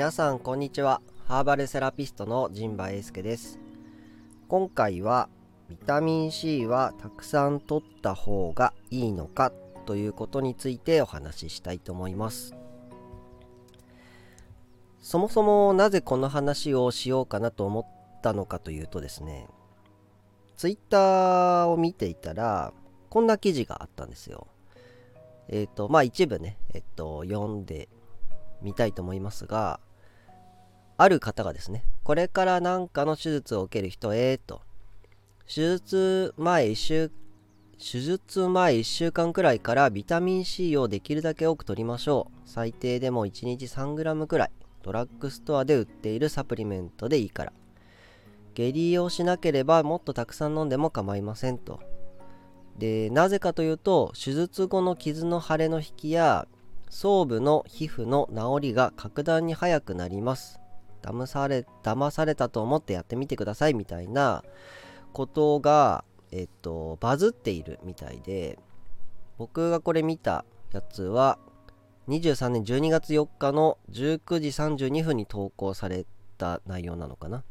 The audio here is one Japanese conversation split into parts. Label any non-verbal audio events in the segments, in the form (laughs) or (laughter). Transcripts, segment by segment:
皆さんこんにちは。ハーバルセラピストの陣馬英介です。今回はビタミン C はたくさん取った方がいいのかということについてお話ししたいと思います。そもそもなぜこの話をしようかなと思ったのかというとですねツイッターを見ていたらこんな記事があったんですよ。えっ、ー、とまあ一部ねえっと読んでみたいと思いますがある方がですねこれから何かの手術を受ける人へと手術前1週手術前1週間くらいからビタミン C をできるだけ多く取りましょう。最低でも1日 3g くらいドラッグストアで売っているサプリメントでいいから。下痢をしなければもっとたくさん飲んでも構いませんと。でなぜかというと手術後の傷の腫れの引きや装部の皮膚の治りが格段に早くなります。騙され騙されたと思ってやってみてくださいみたいなことがえっとバズっているみたいで僕がこれ見たやつは23年12月4日の19時32分に投稿された内容なのかな。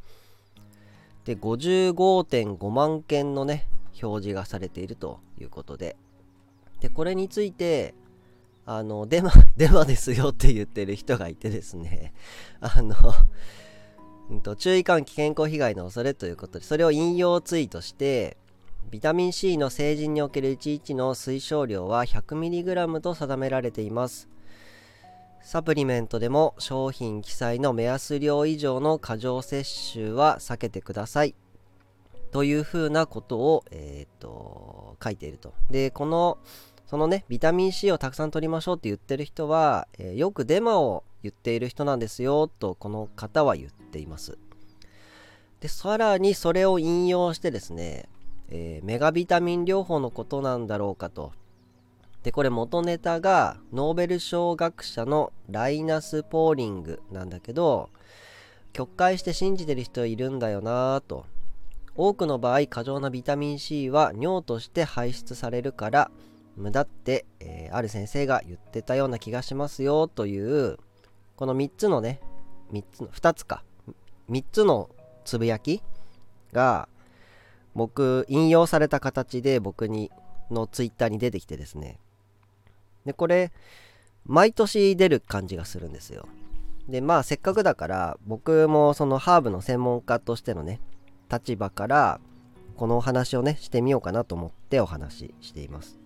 で55.5万件のね表示がされているということで。でこれについてあの、デマ、(laughs) デマですよって言ってる人がいてですね、(laughs) あの、(laughs) うんと、注意喚起健康被害の恐れということで、それを引用ツイートして、ビタミン C の成人における1日の推奨量は 100mg と定められています。サプリメントでも商品記載の目安量以上の過剰摂取は避けてください。というふうなことを、えー、と書いていると。で、このそのね、ビタミン C をたくさん取りましょうって言ってる人は、えー、よくデマを言っている人なんですよとこの方は言っています。で、さらにそれを引用してですね、えー、メガビタミン療法のことなんだろうかと。で、これ元ネタがノーベル賞学者のライナス・ポーリングなんだけど、曲解して信じてる人いるんだよなぁと。多くの場合、過剰なビタミン C は尿として排出されるから、無駄って、えー、ある先生が言ってたような気がしますよというこの3つのね3つの2つか3つのつぶやきが僕引用された形で僕にのツイッターに出てきてですね。でこれ毎年出る感じがするんですよ。でまあせっかくだから僕もそのハーブの専門家としてのね立場からこのお話をねしてみようかなと思ってお話ししています。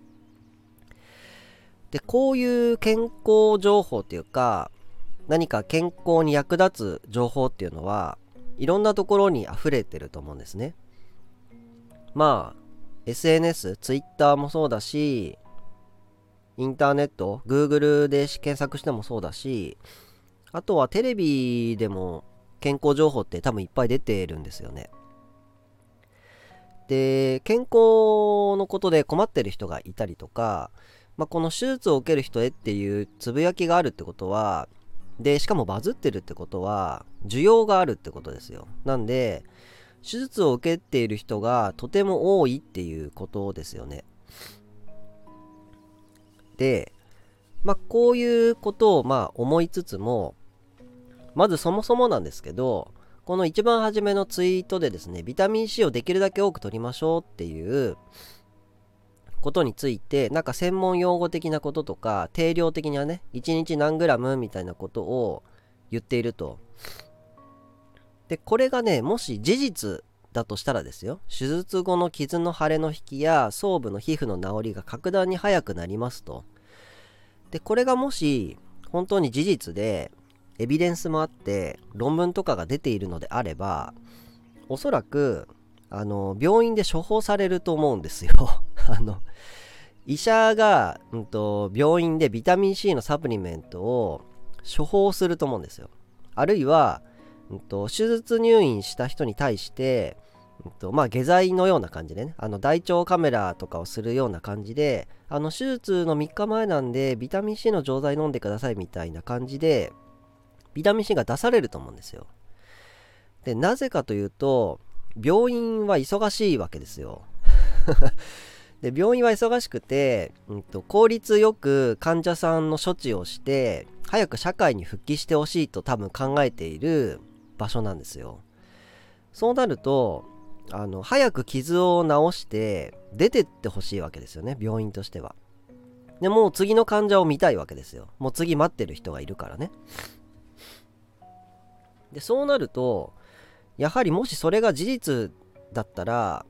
で、こういう健康情報っていうか、何か健康に役立つ情報っていうのは、いろんなところに溢れてると思うんですね。まあ、SNS、Twitter もそうだし、インターネット、Google で検索してもそうだし、あとはテレビでも健康情報って多分いっぱい出てるんですよね。で、健康のことで困ってる人がいたりとか、まあ、この手術を受ける人へっていうつぶやきがあるってことはでしかもバズってるってことは需要があるってことですよ。なんで手術を受けている人がとても多いっていうことですよね。でまあこういうことをまあ思いつつもまずそもそもなんですけどこの一番初めのツイートでですねビタミン C をできるだけ多く取りましょうっていうことについてなんか専門用語的なこととか定量的にはね1日何グラムみたいなことを言っていると。でこれがねもし事実だとしたらですよ。手術後の傷の腫れの引きや装部の皮膚の治りが格段に早くなりますと。でこれがもし本当に事実でエビデンスもあって論文とかが出ているのであればおそらくあの病院で処方されると思うんですよ (laughs) あの医者が、うんと、病院でビタミン C のサプリメントを処方すると思うんですよ。あるいは、うんと、手術入院した人に対して、うんとまあ、下剤のような感じでねあの大腸カメラとかをするような感じであの手術の3日前なんでビタミン C の錠剤飲んでくださいみたいな感じでビタミン C が出されると思うんですよ。でなぜかというと病院は忙しいわけですよ。(laughs) で病院は忙しくて、うんと、効率よく患者さんの処置をして早く社会に復帰してほしいと多分考えている場所なんですよ。そうなるとあの早く傷を治して出てってほしいわけですよね病院としては。でもう次の患者を見たいわけですよ。もう次待ってる人がいるからね。でそうなるとやはりもしそれが事実だったら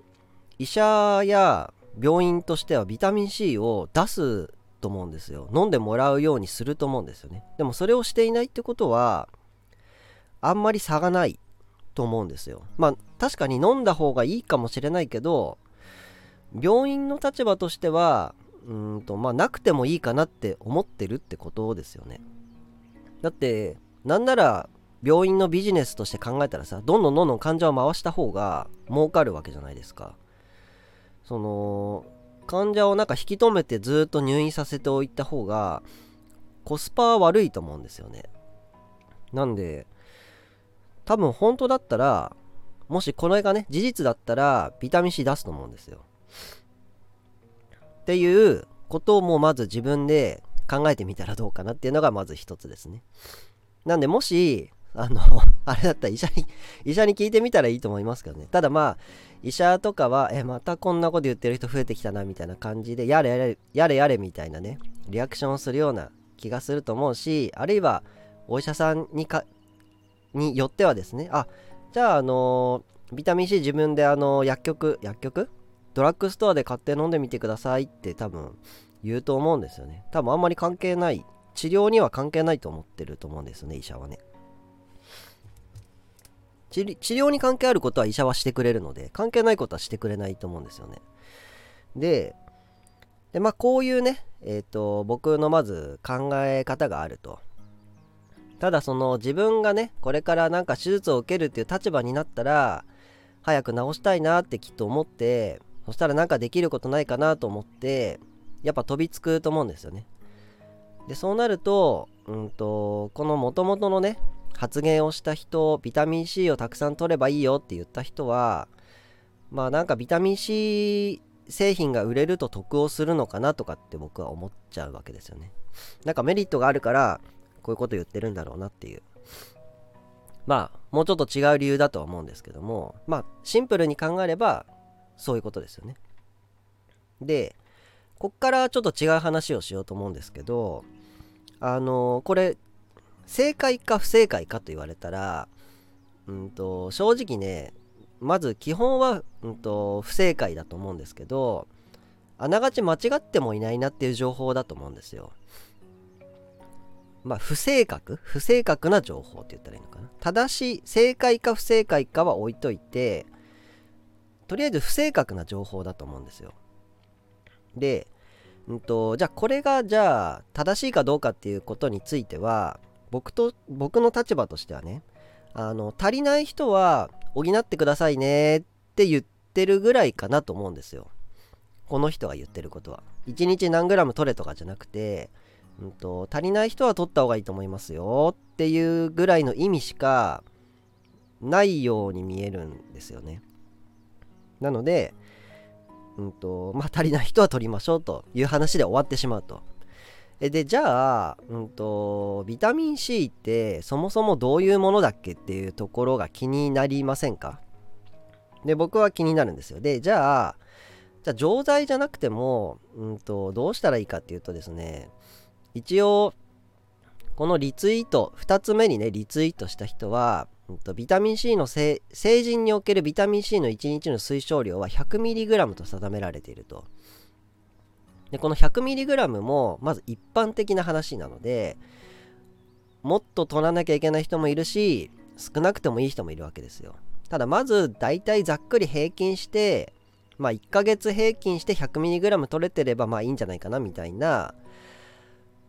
医者や病院としてはビタミン C を出すと思うんですよ。飲んでもらうようにすると思うんですよね。でもそれをしていないってことはあんまり差がないと思うんですよ。まあ確かに飲んだ方がいいかもしれないけど病院の立場としてはうんとまあなくてもいいかなって思ってるってことですよね。だってなんなら病院のビジネスとして考えたらさどんどんどんどん患者を回した方が儲かるわけじゃないですか。その患者をなんか引き止めてずっと入院させておいた方がコスパは悪いと思うんですよね。なんで多分本当だったらもしこれがね事実だったらビタミン C 出すと思うんですよ。っていうことをもうまず自分で考えてみたらどうかなっていうのがまず一つですね。なんでもしあの (laughs) あれだったら医者に (laughs) 医者に聞いてみたらいいと思いますけどねただまあ医者とかは、え、またこんなこと言ってる人増えてきたなみたいな感じで、やれやれ、やれやれみたいなね、リアクションをするような気がすると思うし、あるいはお医者さんにか、によってはですね、あ、じゃあ、あのビタミン C 自分であの薬局、薬局？ドラッグストアで買って飲んでみてくださいって多分言うと思うんですよね。多分あんまり関係ない、治療には関係ないと思ってると思うんですよね、医者はね。治療に関係あることは医者はしてくれるので関係ないことはしてくれないと思うんですよね。ででまあこういうねえっ、ー、と僕のまず考え方があると。ただその自分がねこれからなんか手術を受けるっていう立場になったら早く治したいなってきっと思ってそしたらなんかできることないかなと思ってやっぱ飛びつくと思うんですよね。でそうなると,、うんとこの元々のね発言をした人ビタミン C をたくさん取ればいいよって言った人はまあなんかビタミン C 製品が売れると得をするのかなとかって僕は思っちゃうわけですよね。なんかメリットがあるからこういうこと言ってるんだろうなっていう。まあもうちょっと違う理由だとは思うんですけどもまあシンプルに考えればそういうことですよね。でこっからちょっと違う話をしようと思うんですけどあのこれ正解か不正解かと言われたら、うんと、正直ねまず基本は、うんと、不正解だと思うんですけどあながち間違ってもいないなっていう情報だと思うんですよ。まあ不正確？不正確な情報って言ったらいいのかな。正しい正解か不正解かは置いといてとりあえず不正確な情報だと思うんですよ。で、うんと、じゃあこれがじゃあ正しいかどうかっていうことについては僕と僕の立場としてはねあの足りない人は補ってくださいねって言ってるぐらいかなと思うんですよ。この人が言ってることは。1日何グラム取れとかじゃなくて、うんと、足りない人は取った方がいいと思いますよっていうぐらいの意味しかないように見えるんですよね。なのでうんとまあ足りない人は取りましょうという話で終わってしまうと。でじゃあ、うんと、ビタミン C ってそもそもどういうものだっけっていうところが気になりませんか？で僕は気になるんですよでじゃあじゃあ錠剤じゃなくても、うんと、どうしたらいいかっていうとですね一応このリツイート2つ目にねリツイートした人は、うんと、ビタミン C の成人におけるビタミン C の1日の推奨量は 100mg と定められていると。でこの 100mg もまず一般的な話なのでもっと取らなきゃいけない人もいるし少なくてもいい人もいるわけですよ。ただまず大体ざっくり平均してまあ1ヶ月平均して 100mg 取れてればまあいいんじゃないかなみたいな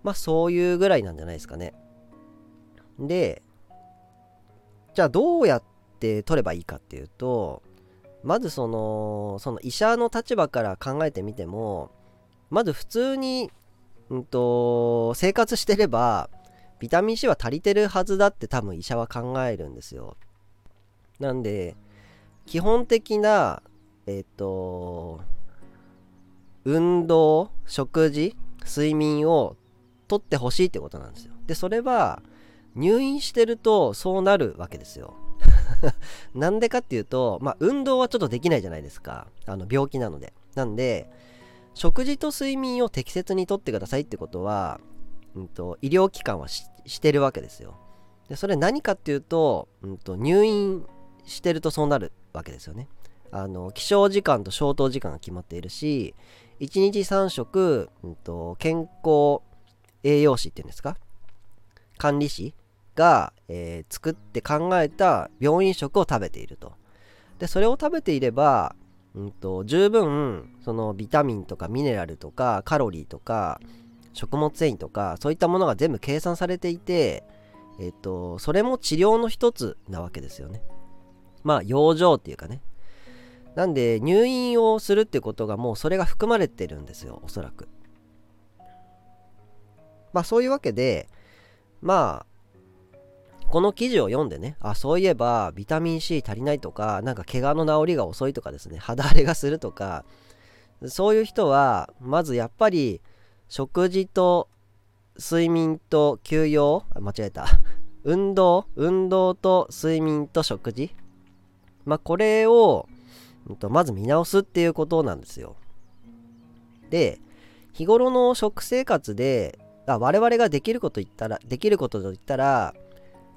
まあそういうぐらいなんじゃないですかね。でじゃあどうやって取ればいいかっていうとまずそのその医者の立場から考えてみてもまず普通に、うんと、生活してればビタミン C は足りてるはずだって多分医者は考えるんですよ。なんで基本的なえっ、と運動食事睡眠をとってほしいってことなんですよ。でそれは入院してるとそうなるわけですよ。(laughs) なんでかっていうと、まあ、運動はちょっとできないじゃないですか。あの病気なので。なんで食事と睡眠を適切にとってくださいってことは、うんと、医療機関はしてるわけですよ。でそれ何かっていうと,、うんと入院してるとそうなるわけですよね。あの起床時間と消灯時間が決まっているし1日3食、うんと、健康栄養士っていうんですか？管理士が、えー、作って考えた病院食を食べていると。でそれを食べていれば、うんと、十分そのビタミンとかミネラルとかカロリーとか食物繊維とかそういったものが全部計算されていて、えっ、とそれも治療の一つなわけですよね。まあ養生っていうかね。なんで入院をするってことがもうそれが含まれてるんですよおそらく。まあそういうわけでまあこの記事を読んでねあそういえばビタミン C 足りないとかなんか怪我の治りが遅いとかですね肌荒れがするとかそういう人はまずやっぱり食事と睡眠と休養間違えた運動運動と睡眠と食事まあこれをまず見直すっていうことなんですよ。で、日頃の食生活で、あ我々ができること言ったら、できることと言ったら、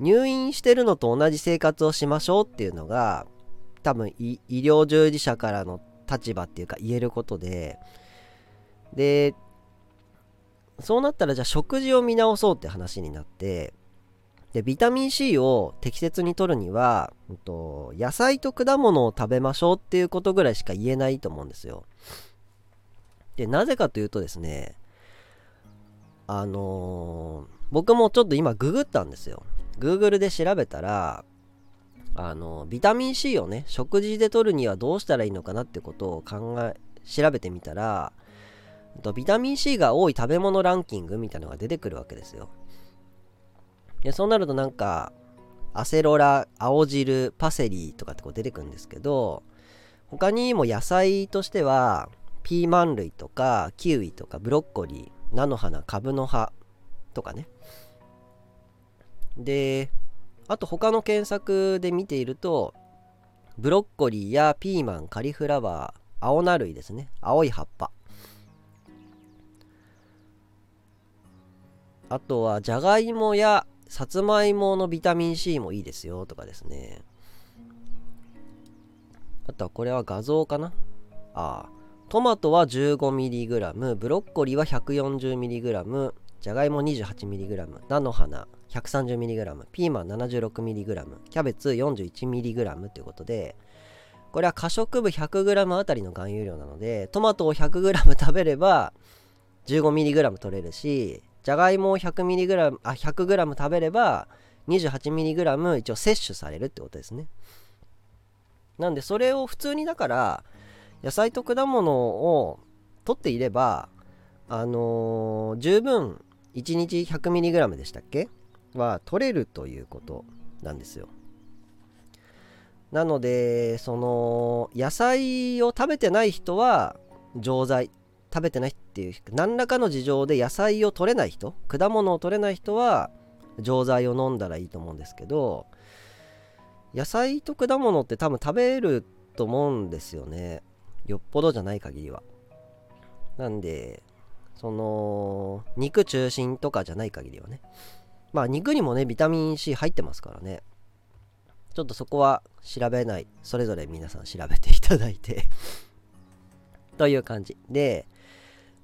入院してるのと同じ生活をしましょうっていうのが、多分医療従事者からの立場っていうか言えることで、で、そうなったらじゃあ食事を見直そうって話になって、でビタミン C を適切に摂るには、うんと、野菜と果物を食べましょうっていうことぐらいしか言えないと思うんですよ。でなぜかというとですねあのー、僕もちょっと今ググったんですよ。Google で調べたらあのビタミン C をね食事で摂るにはどうしたらいいのかなってことを考え調べてみたらビタミン C が多い食べ物ランキングみたいなのが出てくるわけですよ。でそうなるとなんかアセロラ青汁パセリとかってこう出てくるんですけど他にも野菜としてはピーマン類とかキウイとかブロッコリー菜の花カブの葉とかねであと他の検索で見ているとブロッコリーやピーマンカリフラワー青菜類ですね青い葉っぱあとはじゃがいもやさつまいものビタミン C もいいですよとかですね。あとはこれは画像かなああ。トマトは 15mg、ブロッコリーは 140mg、じゃがいも 28mg、菜の花 130mg、ピーマン 76mg、キャベツ 41mg ということで、これは可食部 100g あたりの含有量なので、トマトを 100g 食べれば 15mg 取れるし、じゃがいもを 100mg あ 100g 食べれば 28mg 一応摂取されるってことですね。なんでそれを普通にだから野菜と果物を取っていればあのー、十分1日 100mg でしたっけは取れるということなんですよ。なのでその野菜を食べてない人は錠剤食べてないっていう何らかの事情で野菜を取れない人果物を取れない人は錠剤を飲んだらいいと思うんですけど野菜と果物って多分食べると思うんですよね。よっぽどじゃない限りは。なんでその肉中心とかじゃない限りはね。まあ肉にもねビタミン C 入ってますからね。ちょっとそこは調べない。それぞれ皆さん調べていただいて。(laughs) という感じ。で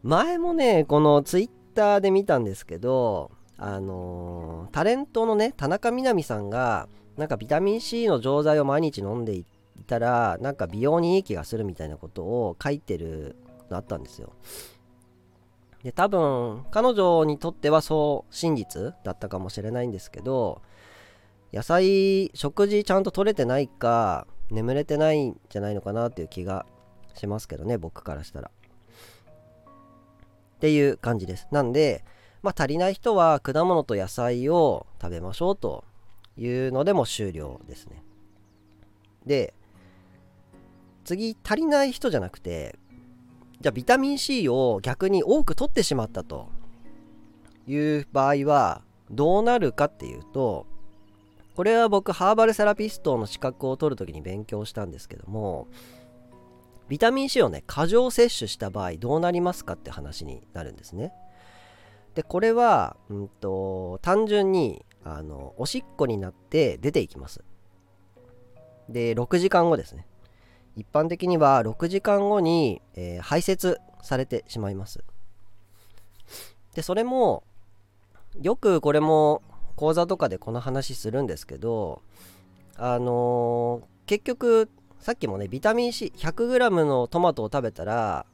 前もねこのツイッターで見たんですけどあのー、タレントのね田中みな実さんがなんかビタミン C の錠剤を毎日飲んでいたらなんか美容にいい気がするみたいなことを書いてるのあったんですよ。で多分彼女にとってはそう真実だったかもしれないんですけど野菜食事ちゃんと取れてないか眠れてないんじゃないのかなっていう気がしますけどね僕からしたらっていう感じです。なんで、まあ、足りない人は果物と野菜を食べましょうというのでも終了ですね。で、次、足りない人じゃなくて、じゃあビタミン C を逆に多く取ってしまったという場合はどうなるかっていうとこれは僕ハーバルセラピストの資格を取るときに勉強したんですけどもビタミン C をね過剰摂取した場合どうなりますかって話になるんですね。でこれは、うんと、単純にあのおしっこになって出ていきます。で6時間後ですね。一般的には6時間後に、えー、排泄されてしまいますでそれもよくこれも講座とかでこの話するんですけどあのー、結局さっきもねビタミン C100g のトマトを食べたら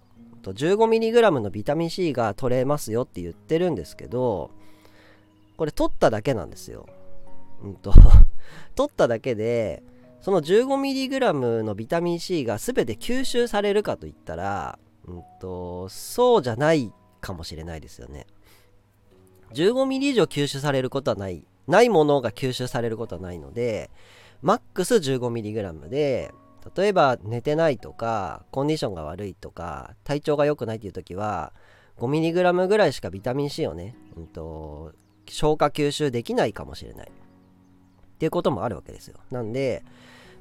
15mg のビタミン C が取れますよって言ってるんですけどこれ取っただけなんですよ。うんと (laughs) 取っただけでその 15mg のビタミン C が全て吸収されるかといったら、うんと、そうじゃないかもしれないですよね。15mm 以上吸収されることはない。ないものが吸収されることはないので、マックス 15mg で、例えば寝てないとか、コンディションが悪いとか、体調が良くないっていう時は、5mg ぐらいしかビタミン C をね、うんと、消化吸収できないかもしれない。っていうこともあるわけですよ。なんで、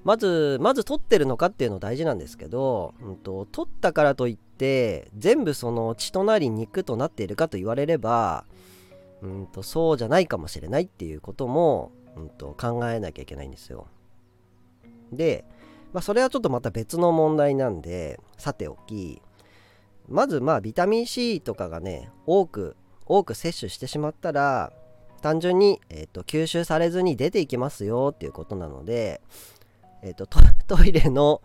まず、まず取ってるのかっていうの大事なんですけど、うんと、取ったからといって、全部その血となり肉となっているかと言われれば、うんと、そうじゃないかもしれないっていうことも、うんと、考えなきゃいけないんですよ。で、まあ、それはちょっとまた別の問題なんで、さておき、まずまあビタミン C とかがね、多く、多く摂取してしまったら、単純に、えーと、吸収されずに出ていきますよっていうことなので、えーと、(laughs) トイレの、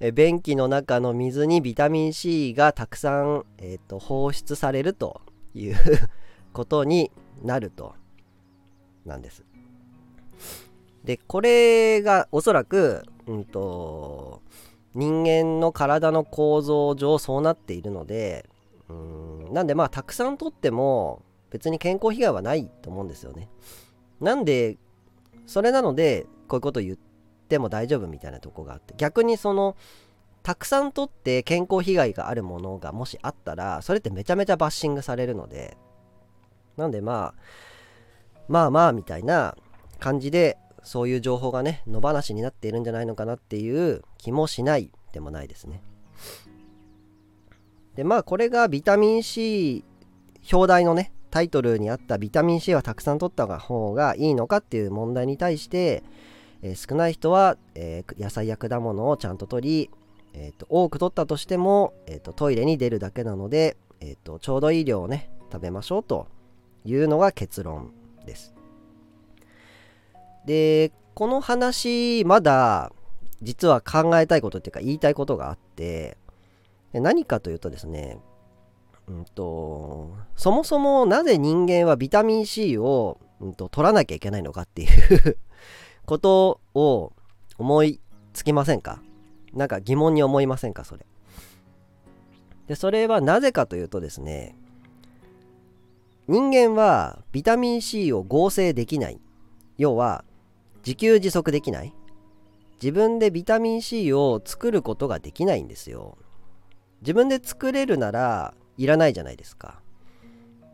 え便器の中の水にビタミン C がたくさん、えーと、放出されるということになるとなんです。でこれがおそらく、うんと、人間の体の構造上そうなっているのでうんなんでまあたくさん取っても別に健康被害はないと思うんですよね。なんで、それなので、こういうこと言っても大丈夫みたいなとこがあって、逆にその、たくさん取って健康被害があるものがもしあったら、それってめちゃめちゃバッシングされるので、なんでまあ、まあまあみたいな感じで、そういう情報がね、野放しになっているんじゃないのかなっていう気もしないでもないですね。で、まあこれがビタミン C 表題のね、タイトルにあったビタミン C はたくさん取った方がいいのかっていう問題に対して、え、少ない人は、え、野菜や果物をちゃんと取り、えーと、多く取ったとしても、えーと、トイレに出るだけなので、えーと、ちょうどいい量をね食べましょうというのが結論です。でこの話まだ実は考えたいことっていうか言いたいことがあって何かというとですねうんと、そもそもなぜ人間はビタミン C を、うんと、取らなきゃいけないのかっていうことを思いつきませんか？なんか疑問に思いませんか？それ。で、それはなぜかというとですね、人間はビタミン C を合成できない。要は、自給自足できない。自分でビタミン C を作ることができないんですよ。自分で作れるならいらないじゃないですか。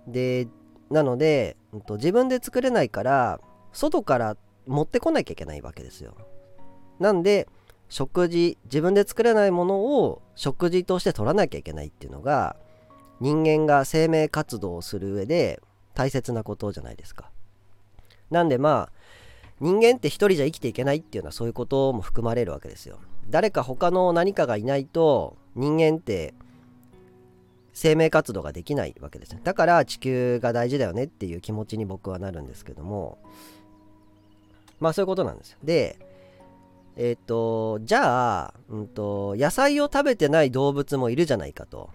でなので、自分で作れないから外から持ってこなきゃいけないわけですよ。なんで食事自分で作れないものを食事として取らなきゃいけないっていうのが人間が生命活動をする上で大切なことじゃないですか。なんでまあ人間って一人じゃ生きていけないっていうのはそういうことも含まれるわけですよ。誰か他の何かがいないと人間って生命活動ができないわけですねだから地球が大事だよねっていう気持ちに僕はなるんですけどもまあそういうことなんですよ。でえっ、とじゃあ、うんと、野菜を食べてない動物もいるじゃないかと。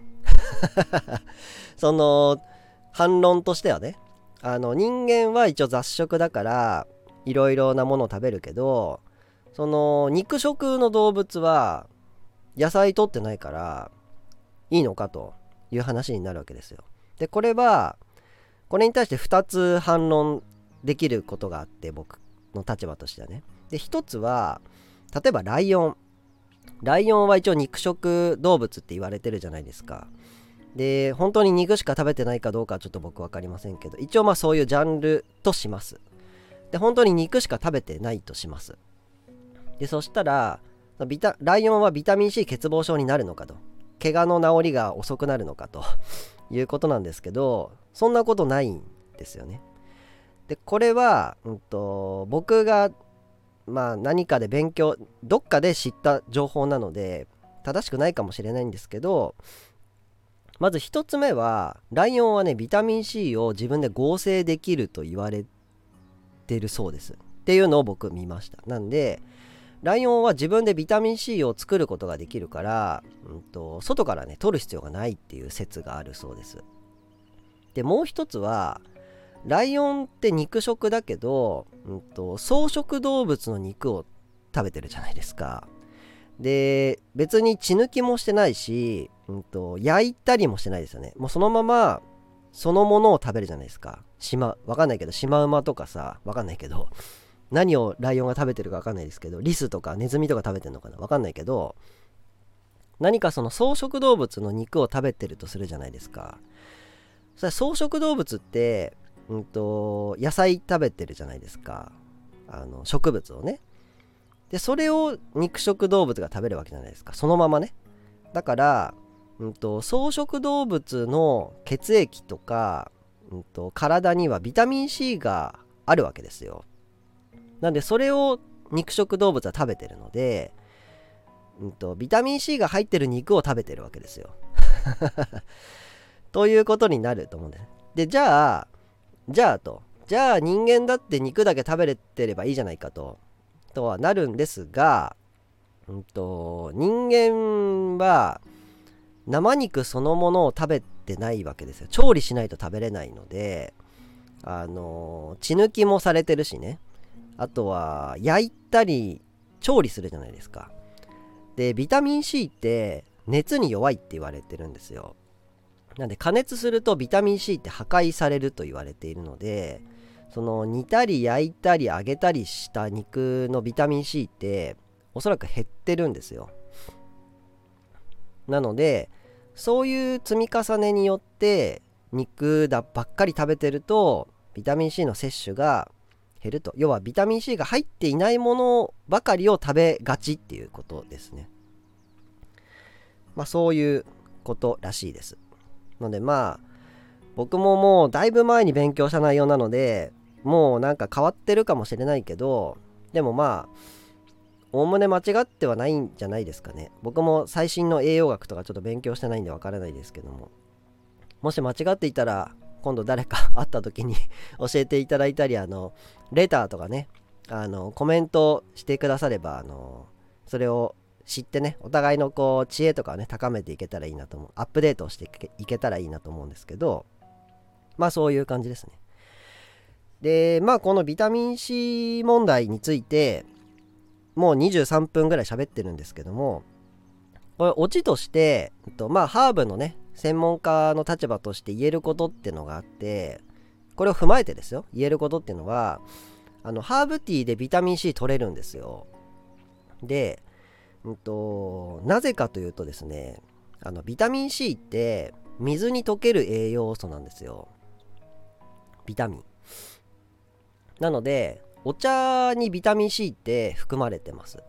(laughs) その反論としてはねあの人間は一応雑食だからいろいろなものを食べるけどその肉食の動物は野菜取ってないからいいのかという話になるわけですよ。でこれはこれに対して2つ反論できることがあって僕。の立場としてはね。で1つは例えばライオン。ライオンは一応肉食動物って言われてるじゃないですか。で本当に肉しか食べてないかどうかはちょっと僕分かりませんけど一応まあそういうジャンルとします。で本当に肉しか食べてないとします。でそしたらビタライオンはビタミン C 欠乏症になるのかと。怪我の治りが遅くなるのかということなんですけどそんなことないんですよね。でこれは、うんと、僕がまあ何かで勉強どっかで知った情報なので正しくないかもしれないんですけどまず1つ目はライオンはねビタミン C を自分で合成できると言われてるそうです。っていうのを僕見ました。なんでライオンは自分でビタミン C を作ることができるから、うんと、外からね取る必要がないっていう説があるそうです。でもう一つはライオンって肉食だけど、うんと、草食動物の肉を食べてるじゃないですか。で別に血抜きもしてないし、うんと、焼いたりもしてないですよね。もうそのままそのものを食べるじゃないですか。シマわかんないけどシマウマとかさわかんないけど何をライオンが食べてるかわかんないですけどリスとかネズミとか食べてるのかなわかんないけど何かその草食動物の肉を食べてるとするじゃないですか。それ草食動物って、うんと、野菜食べてるじゃないですか。あの植物をね。でそれを肉食動物が食べるわけじゃないですか。そのままね。だから、うんと、草食動物の血液とか、うんと体にはビタミン C があるわけですよ。なんでそれを肉食動物は食べてるので、うんと、ビタミン C が入ってる肉を食べてるわけですよ。(laughs) ということになると思うんです。で、じゃあ、じゃあと、じゃあ人間だって肉だけ食べれてればいいじゃないかと、とはなるんですが、うんと、人間は生肉そのものを食べてないわけですよ。調理しないと食べれないので、あの血抜きもされてるしね。あとは焼いたり調理するじゃないですかでビタミン C って熱に弱いって言われてるんですよなんで加熱するとビタミン C って破壊されると言われているのでその煮たり焼いたり揚げたりした肉のビタミン C っておそらく減ってるんですよ。なのでそういう積み重ねによって肉だばっかり食べてるとビタミン C の摂取が減ると。要はビタミン C が入っていないものばかりを食べがちっていうことですね。まあそういうことらしいです。のでまあ僕ももうだいぶ前に勉強した内容なのでもうなんか変わってるかもしれないけどでもまあおおむね間違ってはないんじゃないですかね。僕も最新の栄養学とかちょっと勉強してないんでわからないですけども。もし間違っていたら今度誰か会った時に (laughs) 教えていただいたりあのレターとかねあのコメントしてくださればあのそれを知ってねお互いのこう知恵とかをね高めていけたらいいなと思う。アップデートしていけたらいいなと思うんですけどまあそういう感じですね。でまあこのビタミン C 問題についてもう23分ぐらい喋ってるんですけどもこれオチとして、えっと、まあハーブのね専門家の立場として言えることってのがあってこれを踏まえてですよ。言えることっていうのはあのハーブティーでビタミン C 取れるんですよ。で、んと、なぜかというとですねあのビタミン C って水に溶ける栄養素なんですよ。ビタミン。なのでお茶にビタミン C って含まれてます。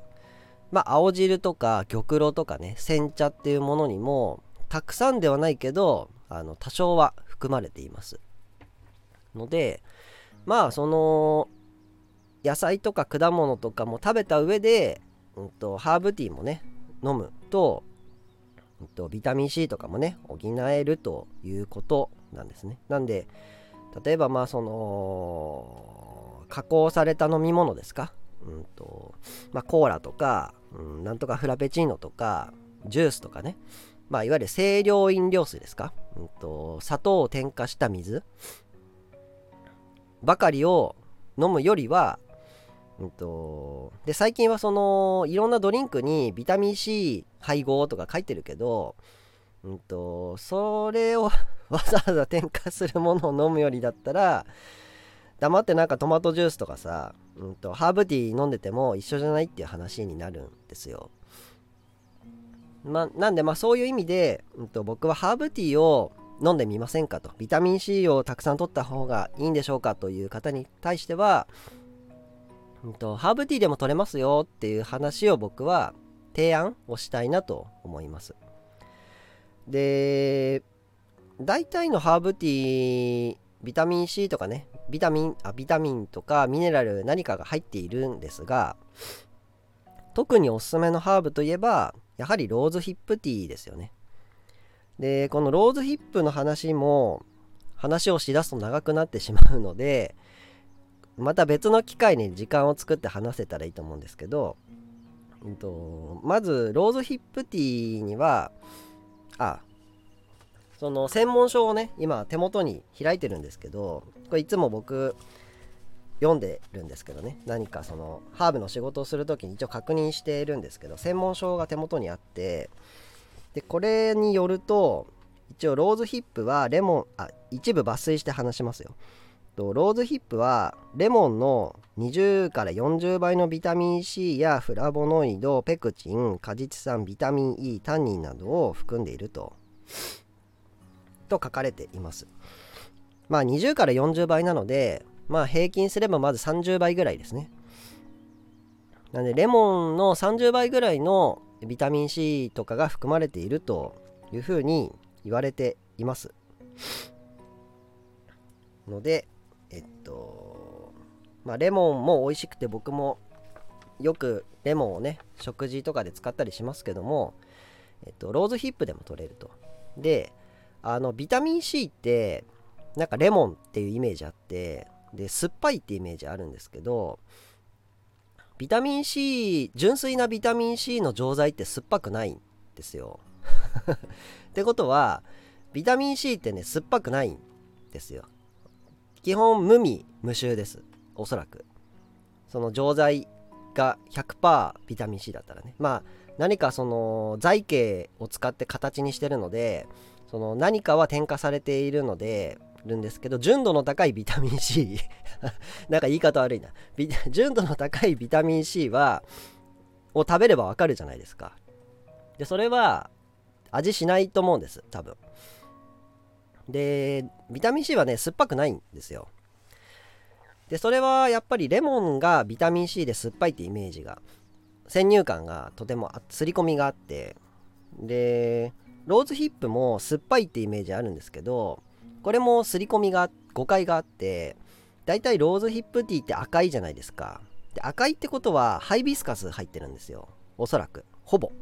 まあ青汁とか玉露とかね煎茶っていうものにもたくさんではないけどあの多少は含まれています。のでまあその野菜とか果物とかも食べた上で、うんと、ハーブティーもね飲むと,、うんと、ビタミン C とかもね補えるということなんですね。なんで例えばまあその加工された飲み物ですか？うんとまあ、コーラとか、うん、なんとかフラペチーノとかジュースとかね。まあ、いわゆる清涼飲料水ですか、うんと、砂糖を添加した水ばかりを飲むよりは、うんと、で最近はそのいろんなドリンクにビタミン C 配合とか書いてるけど、うんと、それを (laughs) わざわざ添加するものを飲むよりだったら黙ってなんかトマトジュースとかさ、うんと、ハーブティー飲んでても一緒じゃないっていう話になるんですよ。まなんでまあそういう意味で、うんと、僕はハーブティーを飲んでみませんかとビタミン C をたくさん取った方がいいんでしょうかという方に対しては、んと、ハーブティーでも取れますよっていう話を僕は提案をしたいなと思います。で大体のハーブティービタミン C とかねビタミンあビタミンとかミネラル何かが入っているんですが特におすすめのハーブといえばやはりローズヒップティーですよね。でこのローズヒップの話も話をしだすと長くなってしまうのでまた別の機会に時間を作って話せたらいいと思うんですけど、うんと、まずローズヒップティーにはあその専門書をね今手元に開いてるんですけどこれいつも僕読んでるんですけどね。何かそのハーブの仕事をする時に一応確認しているんですけど専門書が手元にあってでこれによると一応ローズヒップはレモンあ一部抜粋して話しますよ。とローズヒップはレモンの20から40倍のビタミン C やフラボノイドペクチン果実酸ビタミン E タンニンなどを含んでいるとと書かれています。まあ20から40倍なのでまあ平均すればまず30倍ぐらいですね。なのでレモンの30倍ぐらいのビタミン C とかが含まれているというふうに言われています。のでえっとまあレモンも美味しくて僕もよくレモンをね食事とかで使ったりしますけども、えっと、ローズヒップでも取れると。であのビタミン C ってなんかレモンっていうイメージあってで酸っぱいってイメージあるんですけどビタミン C 純粋なビタミン C の錠剤って酸っぱくないんですよ。(laughs) ってことはビタミン C ってね酸っぱくないんですよ。基本無味無臭です。おそらく。その錠剤が100%ビタミン C だったらね。まあ何かその剤形を使って形にしてるのでその何かは添加されているのでるんですけど純度の高いビタミン C (laughs) なんか言い方悪いな。(laughs) 純度の高いビタミン C はを食べればわかるじゃないですか。でそれは味しないと思うんです多分。でビタミン C はね酸っぱくないんですよ。でそれはやっぱりレモンがビタミン C で酸っぱいってイメージが先入観がとても刷り込みがあってでローズヒップも酸っぱいってイメージあるんですけどこれも刷り込みが誤解があってだいたいローズヒップティーって赤いじゃないですか。で赤いってことはハイビスカス入ってるんですよ。おそらく。ほぼ。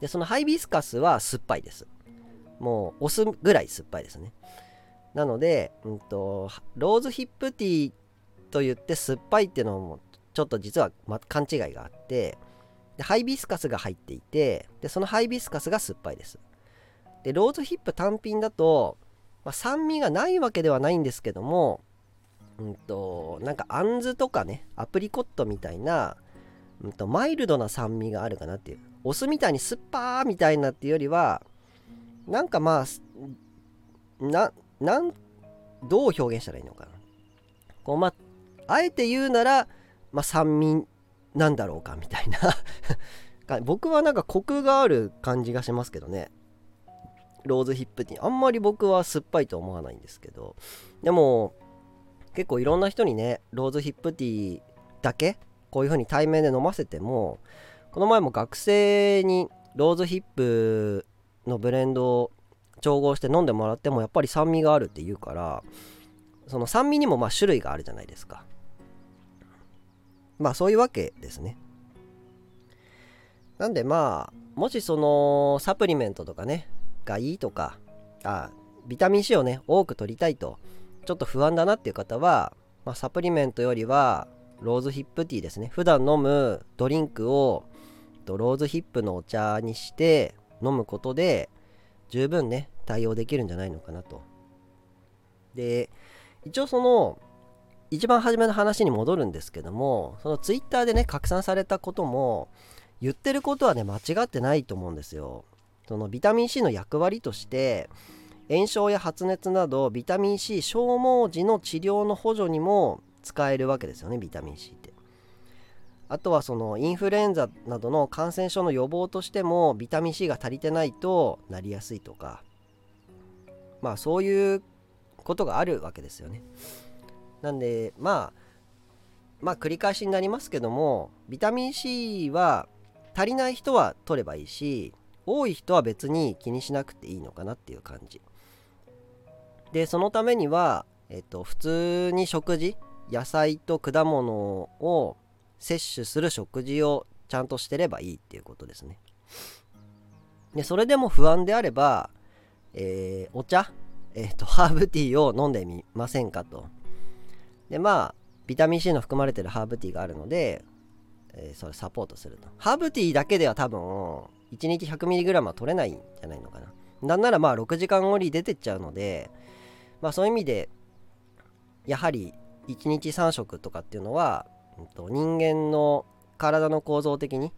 でそのハイビスカスは酸っぱいです。もうお酢ぐらい酸っぱいですね。なので、うんと、ローズヒップティーと言って酸っぱいっていうのもちょっと実は、ま、勘違いがあってでハイビスカスが入っていてでそのハイビスカスが酸っぱいです。でローズヒップ単品だと、まあ、酸味がないわけではないんですけどもうんとなんかあんずとかねアプリコットみたいな、うんと、マイルドな酸味があるかなっていう。お酢みたいに酸っぱーみたいなっていうよりはなんかまあななんどう表現したらいいのかな。こうまああえて言うなら、まあ、酸味なんだろうかみたいな。(laughs) 僕はなんかコクがある感じがしますけどね。ローズヒップティー。あんまり僕は酸っぱいと思わないんですけど。でも結構いろんな人にねローズヒップティーだけこういう風に対面で飲ませてもこの前も学生にローズヒップのブレンドを調合して飲んでもらってもやっぱり酸味があるって言うからその酸味にもまあ種類があるじゃないですかまあそういうわけですね。なんでまあもしそのサプリメントとかねがいいとかあビタミン C をね多く取りたいとちょっと不安だなっていう方は、まあ、サプリメントよりはローズヒップティーですね普段飲むドリンクをローズヒップのお茶にして飲むことで十分ね対応できるんじゃないのかなと。で一応その一番初めの話に戻るんですけどもそのツイッターでね拡散されたことも言ってることはね間違ってないと思うんですよ。そのビタミン C の役割として炎症や発熱などビタミン C 消耗時の治療の補助にも使えるわけですよねビタミン C っあとはそのインフルエンザなどの感染症の予防としてもビタミン C が足りてないとなりやすいとか。まあそういうことがあるわけですよね。なんでまあまあ繰り返しになりますけどもビタミン C は足りない人は取ればいいし多い人は別に気にしなくていいのかなっていう感じ。でそのためには、えっと、普通に食事野菜と果物を摂取する食事をちゃんとしてればいいっていうことですね。でそれでも不安であれば、えー、お茶、えーと、ハーブティーを飲んでみませんかと。でまあビタミン C の含まれてるハーブティーがあるので、えー、それサポートすると。ハーブティーだけでは多分1日 100mg は取れないんじゃないのかな。なんならまあ6時間後に出てっちゃうのでまあそういう意味でやはり1日3食とかっていうのは、と人間の体の構造的に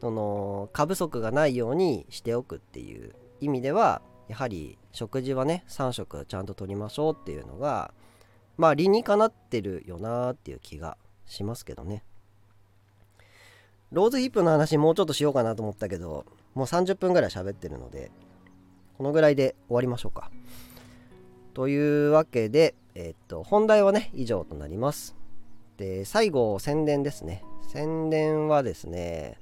その過不足がないようにしておくっていう意味ではやはり食事はね3食ちゃんととりましょうっていうのがまあ理にかなってるよなっていう気がしますけどねローズヒップの話もうちょっとしようかなと思ったけどもう30分ぐらい喋ってるのでこのぐらいで終わりましょうかというわけで、えっと、本題はね、以上となります。で、最後、宣伝ですね。宣伝はですね、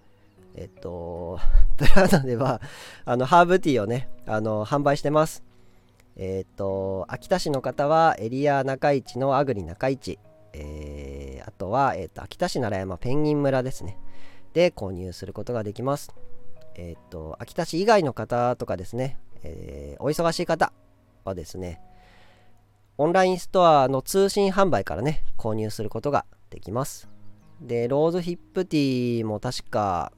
えっと、(laughs) プラダでは、あの、ハーブティーをね、あの、販売してます。えっと、秋田市の方は、エリア中市のアグリ中市、えー、あとは、えっと、秋田市奈良山ペンギン村ですね。で、購入することができます。えっと、秋田市以外の方とかですね、えー、お忙しい方はですね、オンラインストアの通信販売からね、購入することができます。で、ローズヒップティーも確か、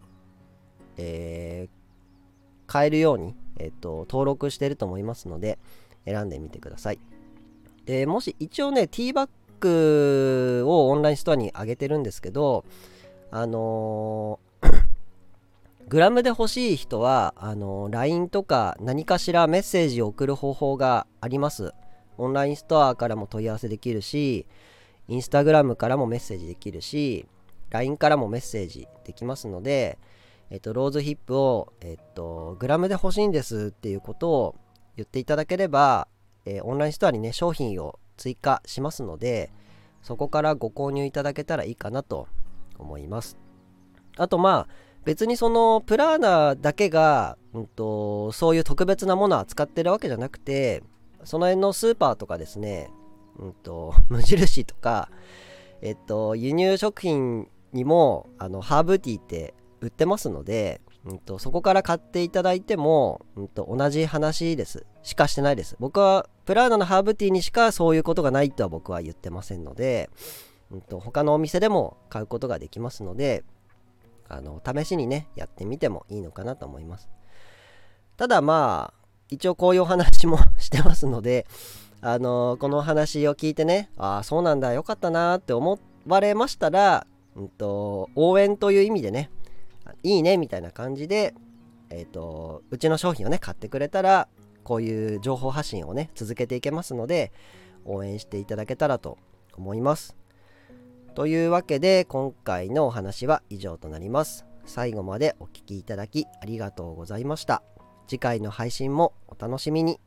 えー、買えるように、えっ、と、登録してると思いますので、選んでみてください。で、もし一応ね、ティーバッグをオンラインストアに上げてるんですけど、あのー、(coughs) グラムで欲しい人は、あの、LINE とか何かしらメッセージを送る方法があります。オンラインストアからも問い合わせできるし、インスタグラムからもメッセージできるし、LINE からもメッセージできますので、えっと、ローズヒップを、えっと、グラムで欲しいんですっていうことを言っていただければ、えー、オンラインストアにね、商品を追加しますので、そこからご購入いただけたらいいかなと思います。あとまあ、別にそのプラーナだけが、うんと、そういう特別なものを扱ってるわけじゃなくて、その辺のスーパーとかですね、うんと、(laughs) 無印とか、えっと、輸入食品にもあのハーブティーって売ってますので、うんと、そこから買っていただいても、うんと、同じ話です。しかしてないです。僕はプラーナのハーブティーにしかそういうことがないとは僕は言ってませんので、うんと、他のお店でも買うことができますのであの試しにねやってみてもいいのかなと思います。ただまあ一応こういうお話もしてますので、あのー、このお話を聞いてね、ああ、そうなんだ、よかったなって思われましたら、うんと、応援という意味でね、いいねみたいな感じで、えっ、ー、と、うちの商品をね、買ってくれたら、こういう情報発信をね、続けていけますので、応援していただけたらと思います。というわけで、今回のお話は以上となります。最後までお聴きいただきありがとうございました。次回の配信もお楽しみに。